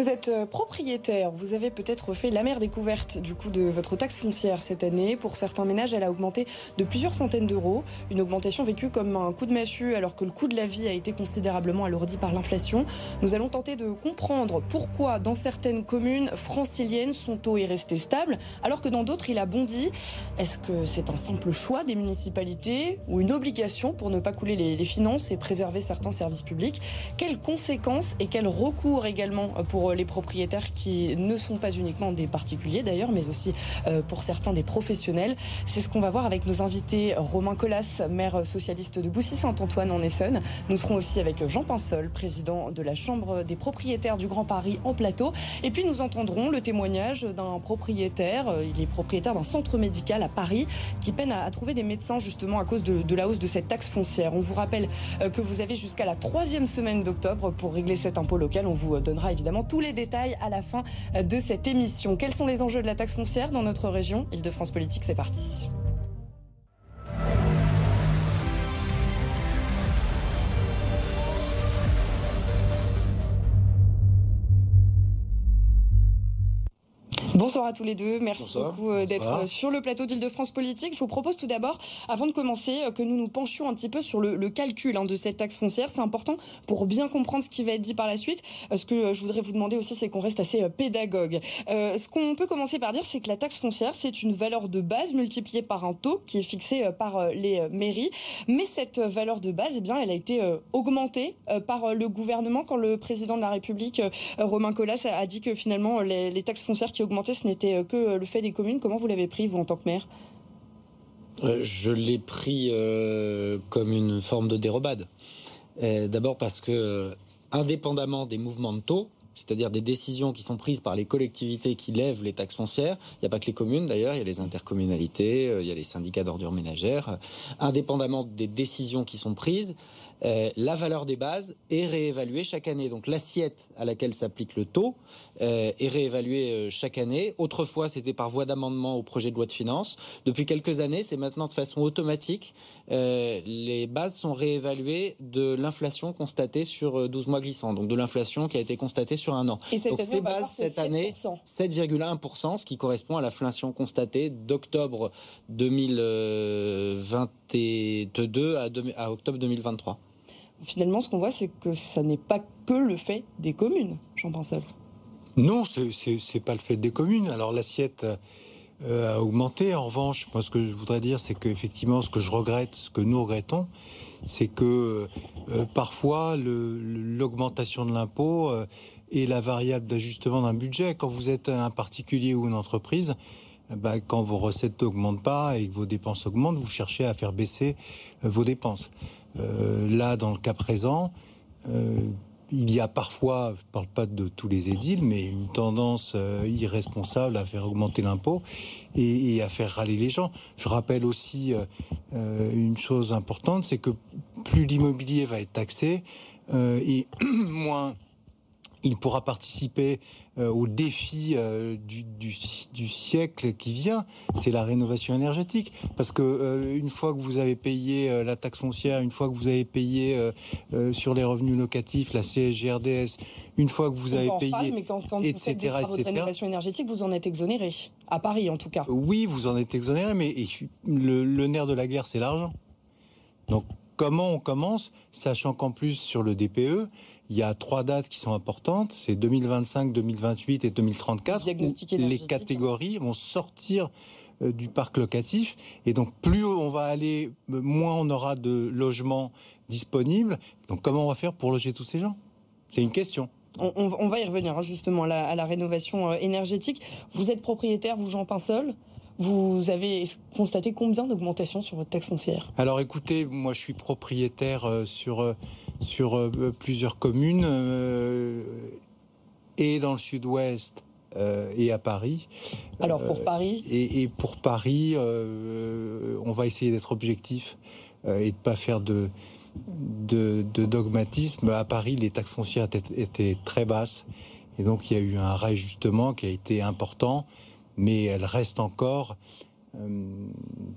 Vous êtes euh, propriétaire, vous avez peut-être fait l'amère découverte du coût de votre taxe foncière cette année. Pour certains ménages, elle a augmenté de plusieurs centaines d'euros. Une augmentation vécue comme un coup de massue alors que le coût de la vie a été considérablement alourdi par l'inflation. Nous allons tenter de comprendre pourquoi dans certaines communes franciliennes son taux est resté stable alors que dans d'autres il a bondi. Est-ce que c'est un simple choix des municipalités ou une obligation pour ne pas couler les, les finances et préserver certains services publics? Quelles conséquences et quels recours également pour pour les propriétaires qui ne sont pas uniquement des particuliers d'ailleurs, mais aussi euh, pour certains des professionnels. C'est ce qu'on va voir avec nos invités Romain Collas, maire socialiste de Boussy-Saint-Antoine en Essonne. Nous serons aussi avec Jean Pinsol, président de la Chambre des propriétaires du Grand Paris en plateau. Et puis nous entendrons le témoignage d'un propriétaire. Il est propriétaire d'un centre médical à Paris qui peine à, trouver des médecins justement à cause de, de la hausse de cette taxe foncière. On vous rappelle euh, que vous avez jusqu'à la troisième semaine d'octobre pour régler cet impôt local. On vous donnera évidemment tous les détails à la fin de cette émission. Quels sont les enjeux de la taxe foncière dans notre région? Île-de-France Politique, c'est parti. Bonsoir à tous les deux. Merci Bonsoir. beaucoup euh, d'être euh, sur le plateau d'Île-de-France Politique. Je vous propose tout d'abord, avant de commencer, euh, que nous nous penchions un petit peu sur le, le calcul hein, de cette taxe foncière. C'est important pour bien comprendre ce qui va être dit par la suite. Ce que je voudrais vous demander aussi, c'est qu'on reste assez pédagogue. Euh, ce qu'on peut commencer par dire, c'est que la taxe foncière, c'est une valeur de base multipliée par un taux qui est fixé par les mairies. Mais cette valeur de base, eh bien, elle a été augmentée par le gouvernement quand le président de la République, Romain Collas, a a dit que finalement les, les taxes foncières qui augmentaient, ce n'était euh, que euh, le fait des communes. Comment vous l'avez pris, vous, en tant que maire? Euh, Je l'ai pris comme une forme de dérobade. D'abord parce que, indépendamment des mouvements de taux, c'est-à-dire des décisions qui sont prises par les collectivités qui lèvent les taxes foncières, il n'y a pas que les communes d'ailleurs, il y a les intercommunalités, il y a les syndicats d'ordures ménagères, indépendamment des décisions qui sont prises, euh, la valeur des bases est réévaluée chaque année. Donc l'assiette à laquelle s'applique le taux euh, est réévaluée euh, chaque année. Autrefois, c'était par voie d'amendement au projet de loi de finances. Depuis quelques années, c'est maintenant de façon automatique. Les bases sont réévaluées de l'inflation constatée sur euh, 12 mois glissants, donc de l'inflation qui a été constatée sur un an. Et cette Donc année, ces bases cette année, 7%. 7,1%, ce qui correspond à l'inflation constatée d'octobre 2022 à, deux- à octobre 2023. Finalement, ce qu'on voit, c'est que ça n'est pas que le fait des communes, Jean Pinsol. Non, c'est c'est pas le fait des communes. Alors l'assiette euh, a augmenté. En revanche, moi, ce que je voudrais dire, c'est qu'effectivement, ce que je regrette, ce que nous regrettons, c'est que euh, parfois l'augmentation de l'impôt euh, est la variable d'ajustement d'un budget. Quand vous êtes un particulier ou une entreprise, eh ben, quand vos recettes n'augmentent pas et que vos dépenses augmentent, vous cherchez à faire baisser euh, vos dépenses. Euh, là, dans le cas présent, euh, il y a parfois, je ne parle pas de tous les édiles, mais une tendance irresponsable à faire augmenter l'impôt et, à faire râler les gens. Je rappelle aussi une chose importante, c'est que plus l'immobilier va être taxé et moins il pourra participer euh, au défi euh, du, du, du siècle qui vient, c'est la rénovation énergétique. Parce que euh, une fois que vous avez payé euh, la taxe foncière, une fois que vous avez payé euh, euh, sur les revenus locatifs la CSGRDS, une fois que vous avez payé, reparler, mais quand, quand vous faites des etc., travaux de etc. rénovation énergétique, vous en êtes exonéré. À Paris, en tout cas. Oui, vous en êtes exonéré, mais et le, le nerf de la guerre, c'est l'argent. Donc, comment on commence, sachant qu'en plus, sur le DPE, il y a trois dates qui sont importantes, c'est 2025, 2028 et 2034, Diagnostic où les catégories vont sortir euh, du parc locatif, et donc plus on va aller, euh, moins on aura de logements disponibles. Donc, comment on va faire pour loger tous ces gens? C'est une question. On, on- on va y revenir hein, justement à la, à la rénovation euh, énergétique. Vous êtes propriétaire, vous Jean Pinsol? Vous avez constaté combien d'augmentation sur votre taxe foncière? Alors écoutez, moi je suis propriétaire euh, sur, euh, sur euh, plusieurs communes euh, et dans le sud-ouest euh, et à Paris. Alors pour Paris, Et, et pour Paris, on va essayer d'être objectif et de pas faire de, de, de dogmatisme. À Paris, les taxes foncières étaient, étaient très basses et donc il y a eu un réajustement qui a été important, mais elle reste encore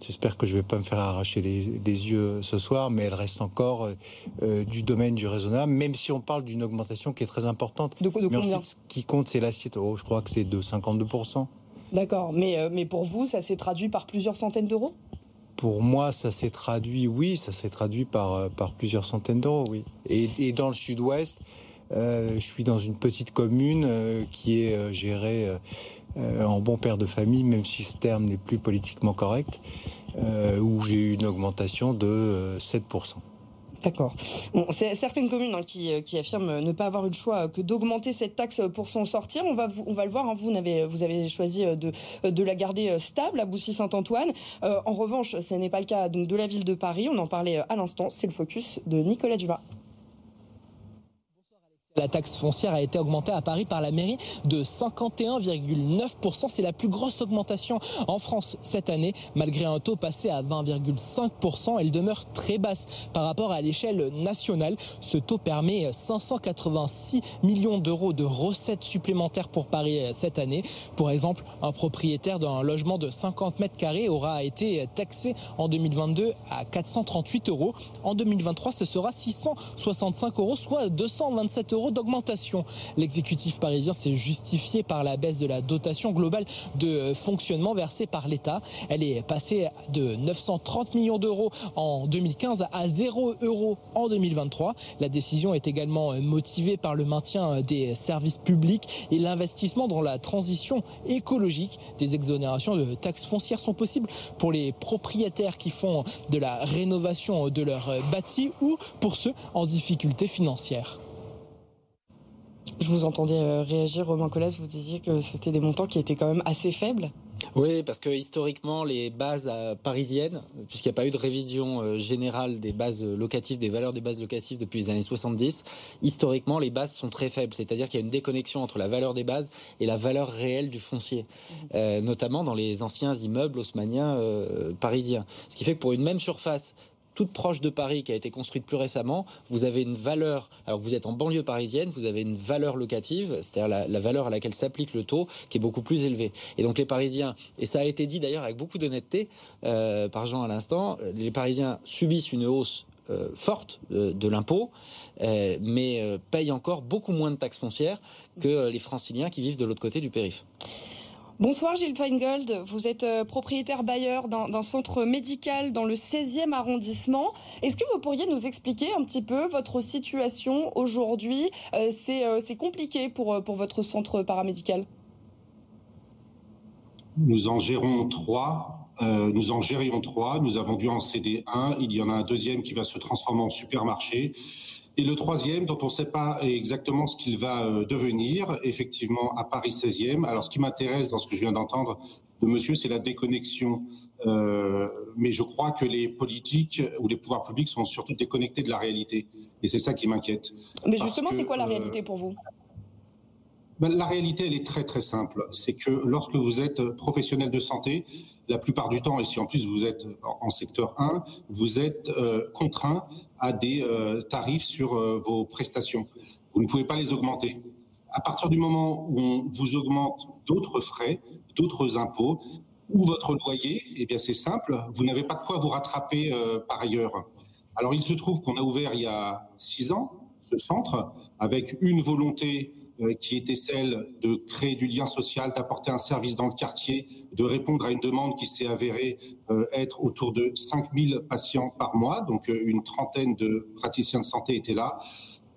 J'espère que je ne vais pas me faire arracher les, yeux ce soir, mais elle reste encore du domaine du raisonnable, même si on parle d'une augmentation qui est très importante. De, de combien Ce qui compte, c'est l'assiette. Oh, je crois que c'est de 52%. D'accord, mais, mais pour vous, ça s'est traduit par plusieurs centaines d'euros? Pour moi, ça s'est traduit, oui, ça s'est traduit par, euh, par plusieurs centaines d'euros, oui. Et, dans le sud-ouest, euh, je suis dans une petite commune euh, qui est gérée en bon père de famille, même si ce terme n'est plus politiquement correct, où j'ai eu une augmentation de 7%. D'accord. Bon, c'est certaines communes hein, qui, euh, affirment ne pas avoir eu le choix que d'augmenter cette taxe pour s'en sortir. On va, on va le voir. Hein, vous, avez, vous avez choisi de, de la garder stable à Boussy-Saint-Antoine. Euh, en revanche, ce n'est pas le cas donc, de la ville de Paris. On en parlait à l'instant. C'est le focus de Nicolas Dumas. La taxe foncière a été augmentée à Paris par la mairie de 51,9%. C'est la plus grosse augmentation en France cette année. Malgré un taux passé à 20,5%, elle demeure très basse par rapport à l'échelle nationale. Ce taux permet 586 millions d'euros de recettes supplémentaires pour Paris cette année. Pour exemple, un propriétaire d'un logement de 50 mètres carrés aura été taxé en 2022 à 438 euros. En 2023, ce sera 665 euros, soit 227 euros d'augmentation. L'exécutif parisien s'est justifié par la baisse de la dotation globale de fonctionnement versée par l'État. Elle est passée de 930 millions d'euros en 2015 à 0 euros en 2023. La décision est également motivée par le maintien des services publics et l'investissement dans la transition écologique. Des exonérations de taxes foncières sont possibles pour les propriétaires qui font de la rénovation de leur bâti ou pour ceux en difficulté financière. Je vous entendais euh, réagir, Romain Collas, vous disiez que c'était des montants qui étaient quand même assez faibles. Oui, parce que historiquement, les bases euh, parisiennes, puisqu'il n'y a pas eu de révision euh, générale des bases locatives, des valeurs des bases locatives depuis les années 70, historiquement, les bases sont très faibles. C'est-à-dire qu'il y a une déconnexion entre la valeur des bases et la valeur réelle du foncier, mmh. notamment dans les anciens immeubles haussmanniens parisiens. Ce qui fait que pour une même surface, toute proche de Paris qui a été construite plus récemment, vous avez une valeur, alors que vous êtes en banlieue parisienne, vous avez une valeur locative, c'est-à-dire la, valeur à laquelle s'applique le taux, qui est beaucoup plus élevée. Et donc les Parisiens, et ça a été dit d'ailleurs avec beaucoup d'honnêteté euh, par Jean à l'instant, les Parisiens subissent une hausse euh, forte euh, de l'impôt, mais payent encore beaucoup moins de taxes foncières que les franciliens qui vivent de l'autre côté du périph'. Bonsoir Gilles Feingold, vous êtes euh, propriétaire bailleur d'un centre médical dans le 16e arrondissement. Est-ce que vous pourriez nous expliquer un petit peu votre situation aujourd'hui? Euh, euh, C'est compliqué pour, pour votre centre paramédical Nous en gérons trois. nous en gérions trois. Nous avons dû en céder un. Il y en a un deuxième qui va se transformer en supermarché. Et le troisième, dont on ne sait pas exactement ce qu'il va euh, devenir, effectivement, à Paris 16e. Alors, ce qui m'intéresse dans ce que je viens d'entendre de monsieur, c'est la déconnexion. Euh, mais je crois que les politiques ou les pouvoirs publics sont surtout déconnectés de la réalité. Et c'est ça qui m'inquiète. Mais justement, c'est quoi la euh, réalité pour vous? Ben, La réalité, elle est très très simple. C'est que lorsque vous êtes professionnel de santé, la plupart du temps, et si en plus vous êtes en secteur 1, vous êtes euh, contraint à des euh, tarifs sur euh, vos prestations. Vous ne pouvez pas les augmenter. À partir du moment où on vous augmente d'autres frais, d'autres impôts, ou votre loyer, eh bien c'est simple, vous n'avez pas de quoi vous rattraper par ailleurs. Alors il se trouve qu'on a ouvert il y a six ans ce centre avec une volonté qui était celle de créer du lien social, d'apporter un service dans le quartier, de répondre à une demande qui s'est avérée euh, être autour de 5000 patients par mois, donc euh, une trentaine de praticiens de santé étaient là.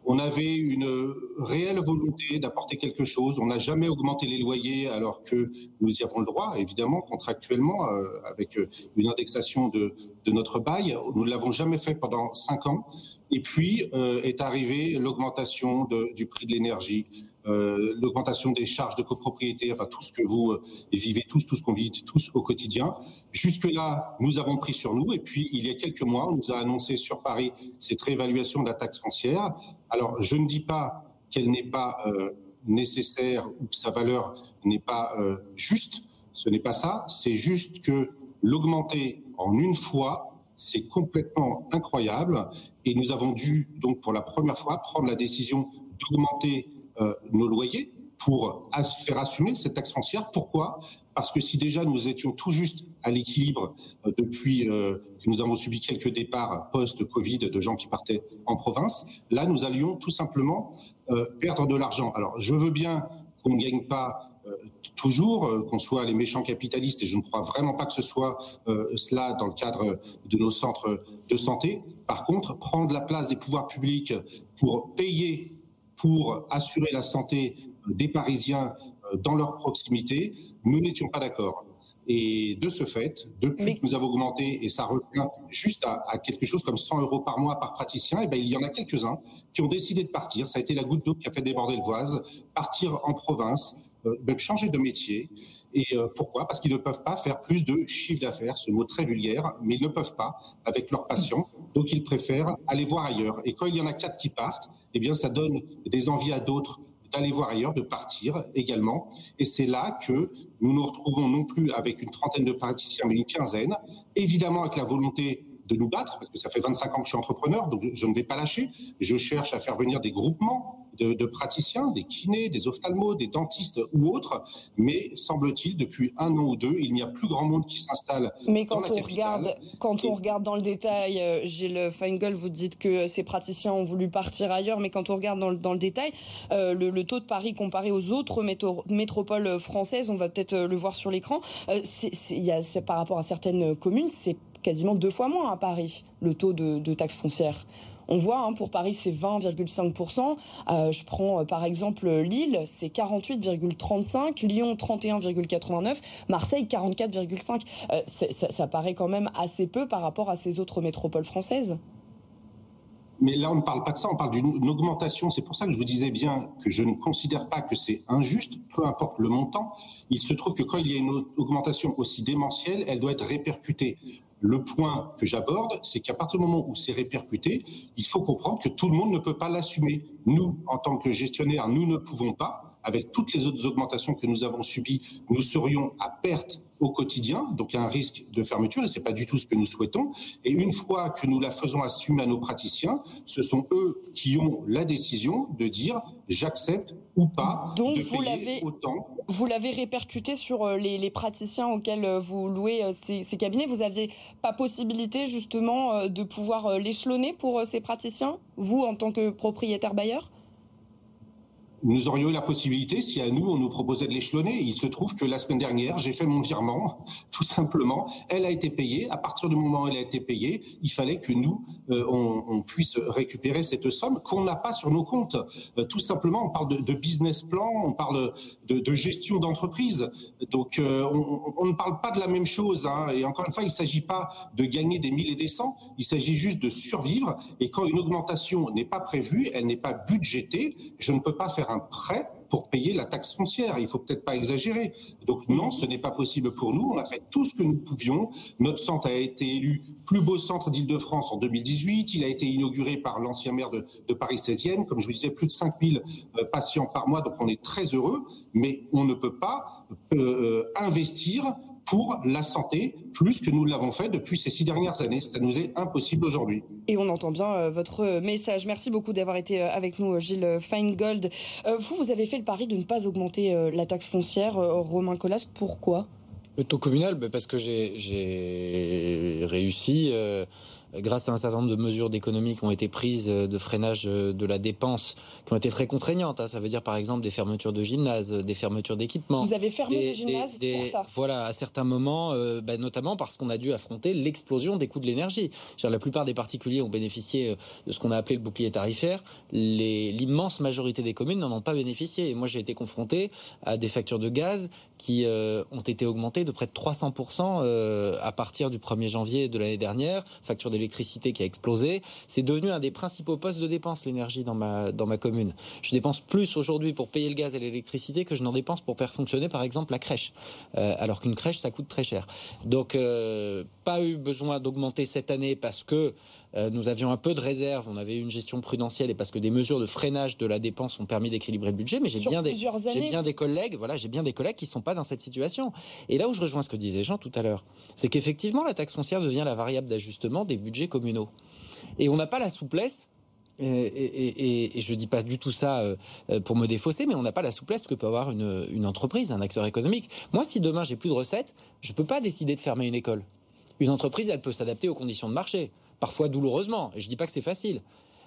On avait une réelle volonté d'apporter quelque chose. On n'a jamais augmenté les loyers alors que nous y avons le droit, évidemment, contractuellement, avec une indexation de, de notre bail. Nous ne l'avons jamais fait pendant cinq ans. Et puis est arrivée l'augmentation du prix de l'énergie, euh, l'augmentation des charges de copropriété, enfin tout ce que vous euh, vivez tous, tout ce qu'on vit tous au quotidien. Jusque-là, nous avons pris sur nous, et puis il y a quelques mois, on nous a annoncé sur Paris cette réévaluation de la taxe foncière. Alors, je ne dis pas qu'elle n'est pas euh, nécessaire ou que sa valeur n'est pas juste, ce n'est pas ça, c'est juste que l'augmenter en une fois, c'est complètement incroyable, et nous avons dû donc pour la première fois prendre la décision d'augmenter euh, nos loyers pour faire assumer cette taxe foncière. Pourquoi? Parce que si déjà nous étions tout juste à l'équilibre euh, depuis euh, que nous avons subi quelques départs post-Covid de gens qui partaient en province, là nous allions tout simplement perdre de l'argent. Alors je veux bien qu'on ne gagne pas toujours, qu'on soit les méchants capitalistes, et je ne crois vraiment pas que ce soit cela dans le cadre de nos centres de santé. Par contre, prendre la place des pouvoirs publics pour payer, pour assurer la santé des Parisiens euh, dans leur proximité, nous n'étions pas d'accord. Et de ce fait, depuis que nous avons augmenté, et ça revient juste à, quelque chose comme 100 euros par mois par praticien, et eh bien, il y en a quelques-uns qui ont décidé de partir. Ça a été la goutte d'eau qui a fait déborder le vase, partir en province, euh, changer de métier. Et euh, pourquoi? Parce qu'ils ne peuvent pas faire plus de chiffre d'affaires, ce mot très vulgaire, mais ils ne peuvent pas avec leurs patients. Donc ils préfèrent aller voir ailleurs. Et quand il y en a quatre qui partent, eh bien ça donne des envies à d'autres d'aller voir ailleurs, de partir également. Et c'est là que nous nous retrouvons non plus avec une trentaine de praticiens, mais une quinzaine, évidemment avec la volonté de nous battre, parce que ça fait 25 ans que je suis entrepreneur, donc je ne vais pas lâcher. Je cherche à faire venir des groupements de, praticiens, des kinés, des ophtalmos, des dentistes ou autres, mais semble-t-il, depuis un an ou deux, il n'y a plus grand monde qui s'installe. Mais quand on regarde, quand on regarde dans le détail, euh, Gilles Feingold, vous dites que ces praticiens ont voulu partir ailleurs, mais quand on regarde dans le, dans le détail, euh, le, taux de Paris comparé aux autres métropoles françaises, on va peut-être euh, le voir sur l'écran, c'est par rapport à certaines communes, c'est quasiment deux fois moins à Paris, le taux de, de taxe foncière. On voit, hein, pour Paris, c'est 20,5%. Euh, je prends euh, par exemple Lille, c'est 48,35%, Lyon 31,89%, Marseille 44,5%. Euh, ça, ça paraît quand même assez peu par rapport à ces autres métropoles françaises. Mais là, on ne parle pas de ça, on parle d'une augmentation. C'est pour ça que je vous disais bien que je ne considère pas que c'est injuste, peu importe le montant. Il se trouve que quand il y a une augmentation aussi démentielle, elle doit être répercutée. Le point que j'aborde, c'est qu'à partir du moment où c'est répercuté, il faut comprendre que tout le monde ne peut pas l'assumer. Nous, en tant que gestionnaires, nous ne pouvons pas. Avec toutes les autres augmentations que nous avons subies, nous serions à perte au quotidien, donc il y a un risque de fermeture et c'est pas du tout ce que nous souhaitons. Et une fois que nous la faisons assumer à nos praticiens, ce sont eux qui ont la décision de dire j'accepte ou pas donc de vous l'avez autant. Vous l'avez répercuté sur euh, les, praticiens auxquels euh, vous louez euh, ces, ces cabinets. Vous aviez pas possibilité justement de pouvoir l'échelonner pour ces praticiens, vous en tant que propriétaire bailleur? Nous aurions eu la possibilité, si à nous, on nous proposait de l'échelonner. Il se trouve que la semaine dernière, j'ai fait mon virement, tout simplement. Elle a été payée. À partir du moment où elle a été payée, il fallait que nous, euh, on, puisse récupérer cette somme qu'on n'a pas sur nos comptes. Euh, tout simplement, on parle de, business plan, on parle de, gestion d'entreprise. Donc, euh, on, ne parle pas de la même chose. Hein. Et encore une fois, il ne s'agit pas de gagner des mille et des cents. Il s'agit juste de survivre. Et quand une augmentation n'est pas prévue, elle n'est pas budgétée, je ne peux pas faire un prêt pour payer la taxe foncière. Il faut peut-être pas exagérer. Donc non, ce n'est pas possible pour nous. On a fait tout ce que nous pouvions. Notre centre a été élu plus beau centre d'Île-de-France en 2018. Il a été inauguré par l'ancien maire de, Paris 16e. Comme je vous disais, plus de 5000 euh, patients par mois. Donc on est très heureux. Mais on ne peut pas euh, euh, investir pour la santé plus que nous l'avons fait depuis ces six dernières années. Ça nous est impossible aujourd'hui. Et on entend bien euh, votre message. Merci beaucoup d'avoir été euh, avec nous, Gilles Feingold. Euh, vous, vous avez fait le pari de ne pas augmenter la taxe foncière. Romain Colas, pourquoi? Le taux communal, ben, parce que j'ai réussi grâce à un certain nombre de mesures d'économie qui ont été prises euh, de freinage euh, de la dépense, qui ont été très contraignantes. Hein. Ça veut dire par exemple des fermetures de gymnases, des fermetures d'équipements. Vous avez fermé des, gymnases pour ça Voilà, à certains moments, euh, bah, notamment parce qu'on a dû affronter l'explosion des coûts de l'énergie. La plupart des particuliers ont bénéficié de ce qu'on a appelé le bouclier tarifaire. L'immense majorité des communes n'en ont pas bénéficié. Et moi, j'ai été confronté à des factures de gaz qui ont été augmentées de près de 300% à partir du 1er janvier de l'année dernière. Facture l'électricité qui a explosé. C'est devenu un des principaux postes de dépense, l'énergie, dans ma, dans ma commune. Je dépense plus aujourd'hui pour payer le gaz et l'électricité que je n'en dépense pour faire fonctionner, par exemple, la crèche. Euh, alors qu'une crèche, ça coûte très cher. Donc, euh, pas eu besoin d'augmenter cette année parce que euh, nous avions un peu de réserve, on avait une gestion prudentielle et parce que des mesures de freinage de la dépense ont permis d'équilibrer le budget. Mais j'ai bien, des, j'ai bien des collègues, voilà, j'ai bien des collègues qui sont pas dans cette situation. Et là où je rejoins ce que disait Jean tout à l'heure, c'est qu'effectivement la taxe foncière devient la variable d'ajustement des budgets communaux. Et on n'a pas la souplesse et, je ne dis pas du tout ça pour me défausser, mais on n'a pas la souplesse que peut avoir une, une entreprise, un acteur économique. Moi, si demain j'ai plus de recettes, je ne peux pas décider de fermer une école. Une entreprise, elle peut s'adapter aux conditions de marché, parfois douloureusement, et je ne dis pas que c'est facile.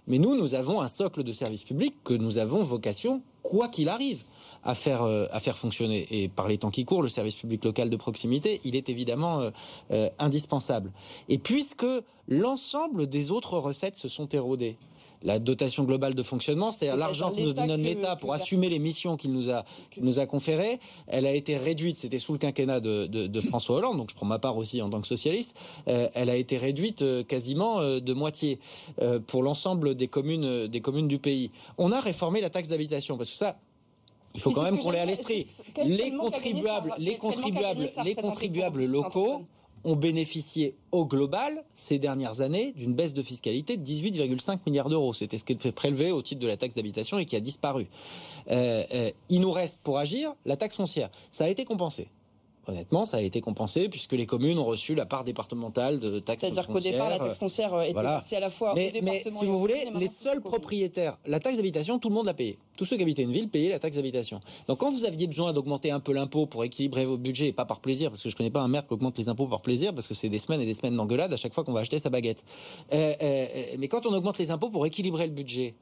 Mais nous, nous avons un socle de services publics que nous avons vocation, quoi qu'il arrive, à faire, euh, à faire fonctionner. Et par les temps qui courent, le service public local de proximité, il est évidemment euh, euh, indispensable. Et puisque l'ensemble des autres recettes se sont érodées, la dotation globale de fonctionnement, c'est-à-dire l'argent que nous donne l'État pour assumer les missions qu'il nous a nous a conférées, elle a été réduite. C'était sous le quinquennat de, François Hollande, donc je prends ma part aussi en tant que socialiste. elle a été réduite quasiment de moitié pour l'ensemble des communes des communes du pays. On a réformé la taxe d'habitation parce que ça, il faut quand même qu'on l'ait à l'esprit. Les contribuables, les contribuables, les contribuables locaux ont bénéficié au global ces dernières années d'une baisse de fiscalité de 18,5 milliards d'euros. C'était ce qui était prélevé au titre de la taxe d'habitation et qui a disparu. Euh, euh, il nous reste pour agir la taxe foncière. Ça a été compensé. Honnêtement, ça a été compensé puisque les communes ont reçu la part départementale de taxes C'est-à-dire qu'au départ, la taxe foncière euh, était voilà. à la fois mais, mais si vous voulez, les seuls propriétaires, la taxe d'habitation, tout le monde l'a payé. Tous ceux qui habitaient une ville payaient la taxe d'habitation. Donc quand vous aviez besoin d'augmenter un peu l'impôt pour équilibrer vos budgets, et pas par plaisir, parce que je connais pas un maire qui augmente les impôts par plaisir, parce que c'est des semaines et des semaines d'engueulade à chaque fois qu'on va acheter sa baguette. Euh, euh, mais quand on augmente les impôts pour équilibrer le budget,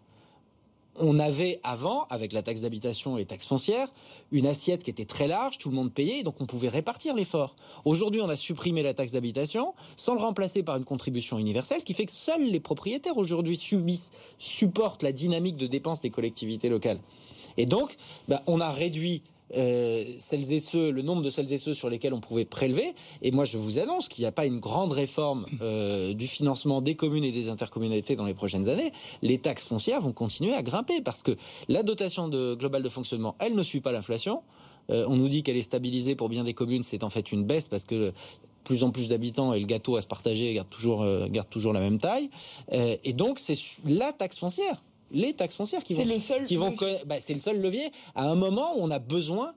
on avait avant, avec la taxe d'habitation et les taxes foncières, une assiette qui était très large, tout le monde payait, donc on pouvait répartir l'effort. Aujourd'hui, on a supprimé la taxe d'habitation sans le remplacer par une contribution universelle, ce qui fait que seuls les propriétaires aujourd'hui subissent, supportent la dynamique de dépenses des collectivités locales. Et donc, bah, on a réduit euh, celles et ceux, le nombre de celles et ceux sur lesquels on pouvait prélever. Et moi, je vous annonce qu'il n'y a pas une grande réforme euh, du financement des communes et des intercommunalités dans les prochaines années. Les taxes foncières vont continuer à grimper parce que la dotation globale de fonctionnement, elle ne suit pas l'inflation. Euh, on nous dit qu'elle est stabilisée pour bien des communes, c'est en fait une baisse parce que plus en plus d'habitants et le gâteau à se partager garde toujours, garde toujours la même taille. et donc, c'est la taxe foncière les taxes foncières qui vont, le seul qui vont, bah, c'est le seul levier à un moment où on a besoin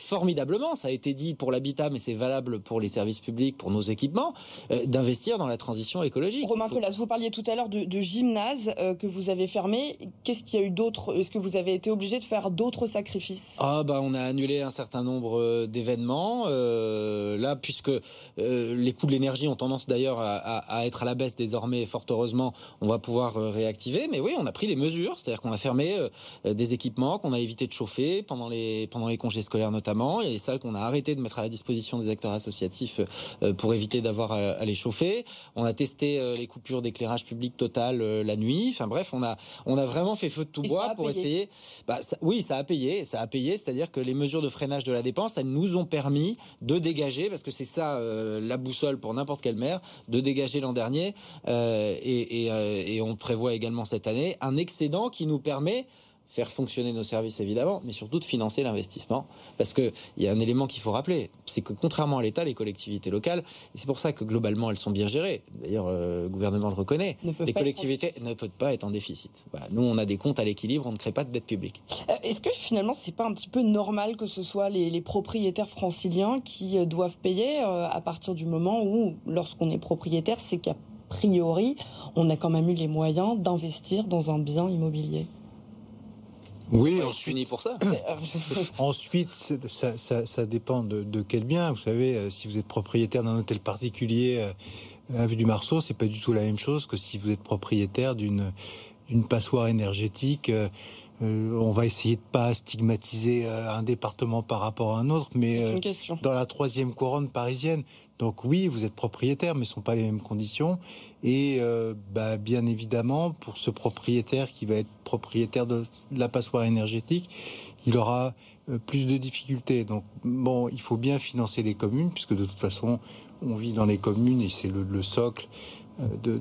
formidablement, ça a été dit pour l'habitat, mais c'est valable pour les services publics, pour nos équipements, euh, d'investir dans la transition écologique. Romain Collas, vous parliez tout à l'heure de, de gymnase euh, que vous avez fermé. Qu'est-ce qu'il y a eu d'autre? Est-ce que vous avez été obligé de faire d'autres sacrifices? Ah bah on a annulé un certain nombre euh, d'événements. là, puisque les coûts de l'énergie ont tendance d'ailleurs à, à, être à la baisse désormais, fort heureusement, on va pouvoir réactiver. Mais oui, on a pris des mesures, c'est-à-dire qu'on a fermé des équipements, qu'on a évité de chauffer pendant les pendant les congés scolaires notamment. Il y a des salles qu'on a arrêté de mettre à la disposition des acteurs associatifs euh, pour éviter d'avoir à les chauffer. On a testé euh, les coupures d'éclairage public total euh, la nuit. Enfin bref, on a on a vraiment fait feu de tout bois pour essayer. Bah, oui, ça a payé, ça a payé. C'est-à-dire que les mesures de freinage de la dépense, elles nous ont permis de dégager, parce que c'est ça la boussole pour n'importe quelle maire, de dégager l'an dernier et, et on prévoit également cette année un excédent qui nous permet faire fonctionner nos services évidemment, mais surtout de financer l'investissement. Parce qu'il y a un élément qu'il faut rappeler, c'est que contrairement à l'État, les collectivités locales, et c'est pour ça que globalement elles sont bien gérées, d'ailleurs euh, le gouvernement le reconnaît, les collectivités ne peuvent pas être en déficit. Nous on a des comptes à l'équilibre, on ne crée pas de dette publique. Euh, est-ce que finalement c'est pas un petit peu normal que ce soit les, propriétaires franciliens qui euh, doivent payer à partir du moment où, lorsqu'on est propriétaire, c'est qu'a priori, on a quand même eu les moyens d'investir dans un bien immobilier? Oui, ensuite, pour ça. ensuite, ça, ça, ça, dépend de, de, quel bien. Vous savez, euh, si vous êtes propriétaire d'un hôtel particulier euh, vue du Marceau, c'est pas du tout la même chose que si vous êtes propriétaire d'une d'une passoire énergétique. Euh, euh, on va essayer de pas stigmatiser un département par rapport à un autre, mais dans la troisième couronne parisienne. Donc oui, vous êtes propriétaire, mais ce sont pas les mêmes conditions. Et bah, bien évidemment, pour ce propriétaire qui va être propriétaire de, la passoire énergétique, il aura plus de difficultés. Donc bon, il faut bien financer les communes, puisque de toute façon, on vit dans les communes et c'est le, socle euh, de,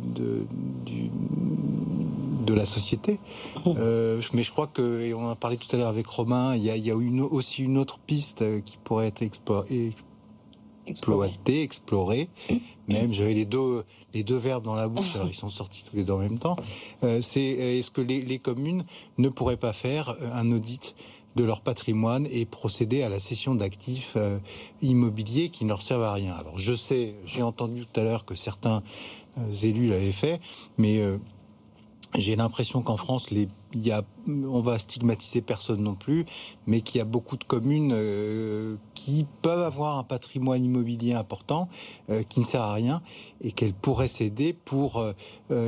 de, la société. Euh, mais je crois que, et on en a parlé tout à l'heure avec Romain, il y a, il y a une, aussi une autre piste euh, qui pourrait être explorée, exploiter, explorer. Même j'avais les deux les deux verbes dans la bouche, alors ils sont sortis tous les deux en même temps. c'est est-ce que les, les, communes ne pourraient pas faire un audit de leur patrimoine et procéder à la cession d'actifs euh, immobiliers qui ne leur servent à rien? Alors je sais, j'ai entendu tout à l'heure que certains euh, élus l'avaient fait, mais euh, j'ai l'impression qu'en France, les, y a, on va stigmatiser personne non plus, mais qu'il y a beaucoup de communes euh, qui peuvent avoir un patrimoine immobilier important euh, qui ne sert à rien et qu'elles pourraient céder pour euh,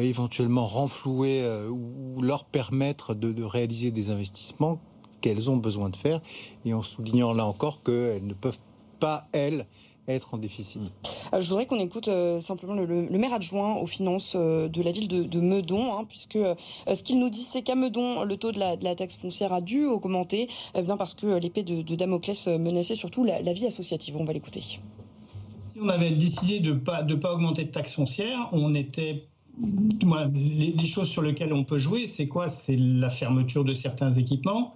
éventuellement renflouer ou leur permettre de réaliser des investissements qu'elles ont besoin de faire, et en soulignant là encore qu'elles ne peuvent pas, elles, être en déficit. Euh, je voudrais qu'on écoute euh, simplement le, maire adjoint aux finances euh, de la ville de, Meudon, hein, puisque ce qu'il nous dit, c'est qu'à Meudon, le taux de la, taxe foncière a dû augmenter, bien parce que l'épée de, Damoclès menaçait surtout la, vie associative. On va l'écouter. Si on avait décidé de ne pas, de pas augmenter de taxe foncière, on était les, les, choses sur lesquelles on peut jouer, c'est quoi? C'est la fermeture de certains équipements,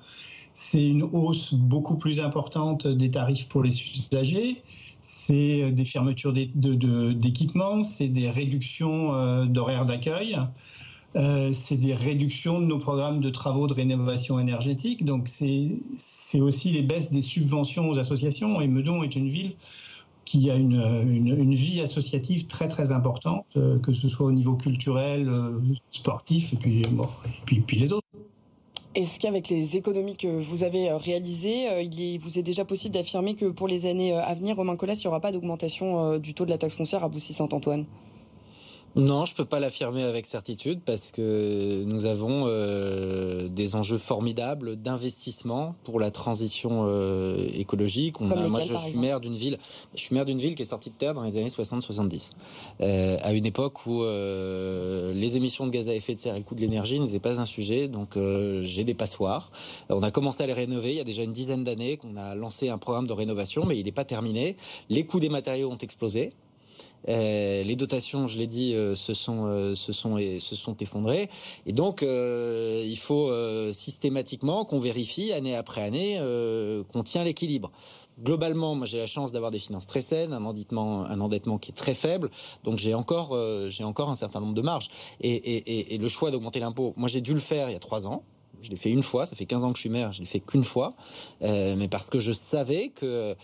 c'est une hausse beaucoup plus importante des tarifs pour les usagers, c'est euh, des fermetures d'équipements, c'est des réductions euh, d'horaires d'accueil, euh, c'est des réductions de nos programmes de travaux de rénovation énergétique. Donc c'est aussi les baisses des subventions aux associations. Et Meudon est une ville qui a une, vie associative très très importante, que ce soit au niveau culturel, sportif et puis les autres. Est-ce qu'avec les économies que vous avez euh, réalisées, euh, il vous est déjà possible d'affirmer que pour les années euh, à venir, Romain Collas, il n'y aura pas d'augmentation du taux de la taxe foncière à Boussy-Saint-Antoine non, je peux pas l'affirmer avec certitude parce que nous avons euh, des enjeux formidables d'investissement pour la transition euh, écologique. moi, je suis maire d'une ville, je suis maire d'une ville qui est sortie de terre dans les années 60-70, euh, à une époque où les émissions de gaz à effet de serre et le coût de l'énergie n'étaient pas un sujet. Donc, j'ai des passoires. On a commencé à les rénover il y a déjà une dizaine d'années qu'on a lancé un programme de rénovation, mais il n'est pas terminé. Les coûts des matériaux ont explosé. Euh, les dotations, je l'ai dit, euh, se sont euh, se sont effondrées. Et donc, il faut systématiquement qu'on vérifie année après année qu'on tient l'équilibre globalement, moi j'ai la chance d'avoir des finances très saines, un endettement, qui est très faible, donc j'ai encore, j'ai encore un certain nombre de marges. Et, et le choix d'augmenter l'impôt, moi j'ai dû le faire il y a trois ans. Je l'ai fait une fois, ça fait 15 ans que je suis maire, je l'ai fait qu'une fois, euh, mais parce que je savais que euh,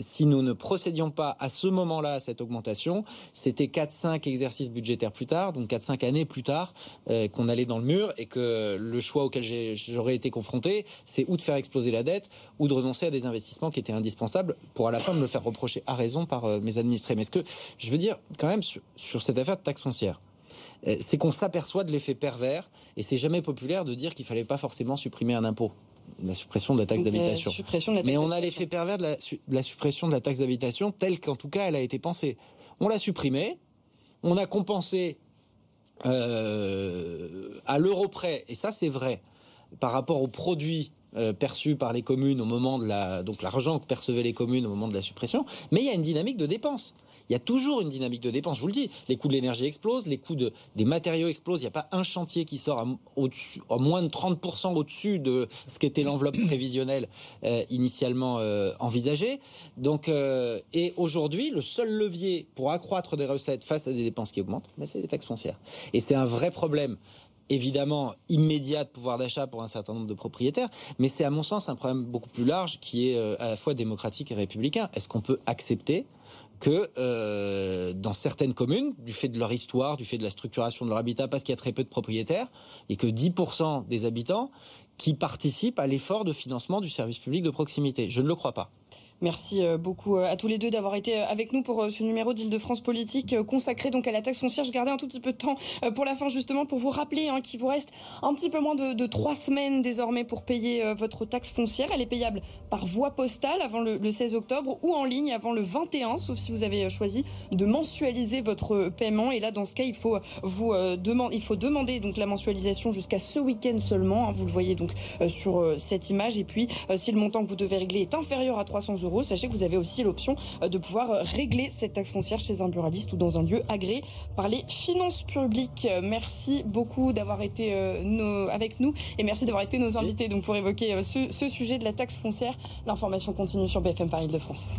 si nous ne procédions pas à ce moment-là à cette augmentation, c'était 4-5 exercices budgétaires plus tard, donc 4-5 années plus tard, euh, qu'on allait dans le mur et que le choix auquel j'aurais été confronté, c'est ou de faire exploser la dette ou de renoncer à des investissements qui étaient indispensables pour à la fin me le faire reprocher à raison par mes administrés. Mais ce que je veux dire quand même sur, sur cette affaire de taxe foncière, c'est qu'on s'aperçoit de l'effet pervers, et c'est jamais populaire de dire qu'il fallait pas forcément supprimer un impôt la suppression de la taxe d'habitation. Mais on a l'effet pervers de la, suppression de la taxe d'habitation telle qu'en tout cas elle a été pensée. On l'a supprimée, on a compensé euh, à l'euro près, et ça c'est vrai, par rapport aux produits euh, perçus par les communes au moment de la donc l'argent que percevaient les communes au moment de la suppression, mais il y a une dynamique de dépenses il y a toujours une dynamique de dépense. Je vous le dis, les coûts de l'énergie explosent, les coûts des matériaux explosent. Il n'y a pas un chantier qui sort à, moins de 30% au-dessus de ce qu'était l'enveloppe prévisionnelle euh, initialement euh, envisagée. Donc, euh, et aujourd'hui, le seul levier pour accroître des recettes face à des dépenses qui augmentent, ben, c'est les taxes foncières. Et c'est un vrai problème évidemment immédiat de pouvoir d'achat pour un certain nombre de propriétaires, mais c'est à mon sens un problème beaucoup plus large qui est à la fois démocratique et républicain. Est-ce qu'on peut accepter que euh, dans certaines communes, du fait de leur histoire, du fait de la structuration de leur habitat, parce qu'il y a très peu de propriétaires, et que 10% des habitants qui participent à l'effort de financement du service public de proximité. Je ne le crois pas. Merci euh, beaucoup euh, à tous les deux d'avoir été euh, avec nous pour ce numéro d'Île-de-France Politique consacré donc à la taxe foncière. Je gardais un tout petit peu de temps pour la fin justement pour vous rappeler hein, qu'il vous reste un petit peu moins de, trois semaines désormais pour payer votre taxe foncière. Elle est payable par voie postale avant le, 16 octobre ou en ligne avant le 21, sauf si vous avez choisi de mensualiser votre paiement. Et là, dans ce cas, il faut vous demander, il faut demander donc la mensualisation jusqu'à ce week-end seulement. Hein. vous le voyez donc sur cette image. Et puis, si le montant que vous devez régler est inférieur à 300 euros Sachez que vous avez aussi l'option euh, de pouvoir euh, régler cette taxe foncière chez un buraliste ou dans un lieu agréé par les finances publiques. Merci beaucoup d'avoir été euh, avec nous et merci d'avoir été nos invités donc pour évoquer ce, ce sujet de la taxe foncière. L'information continue sur BFM Paris de France.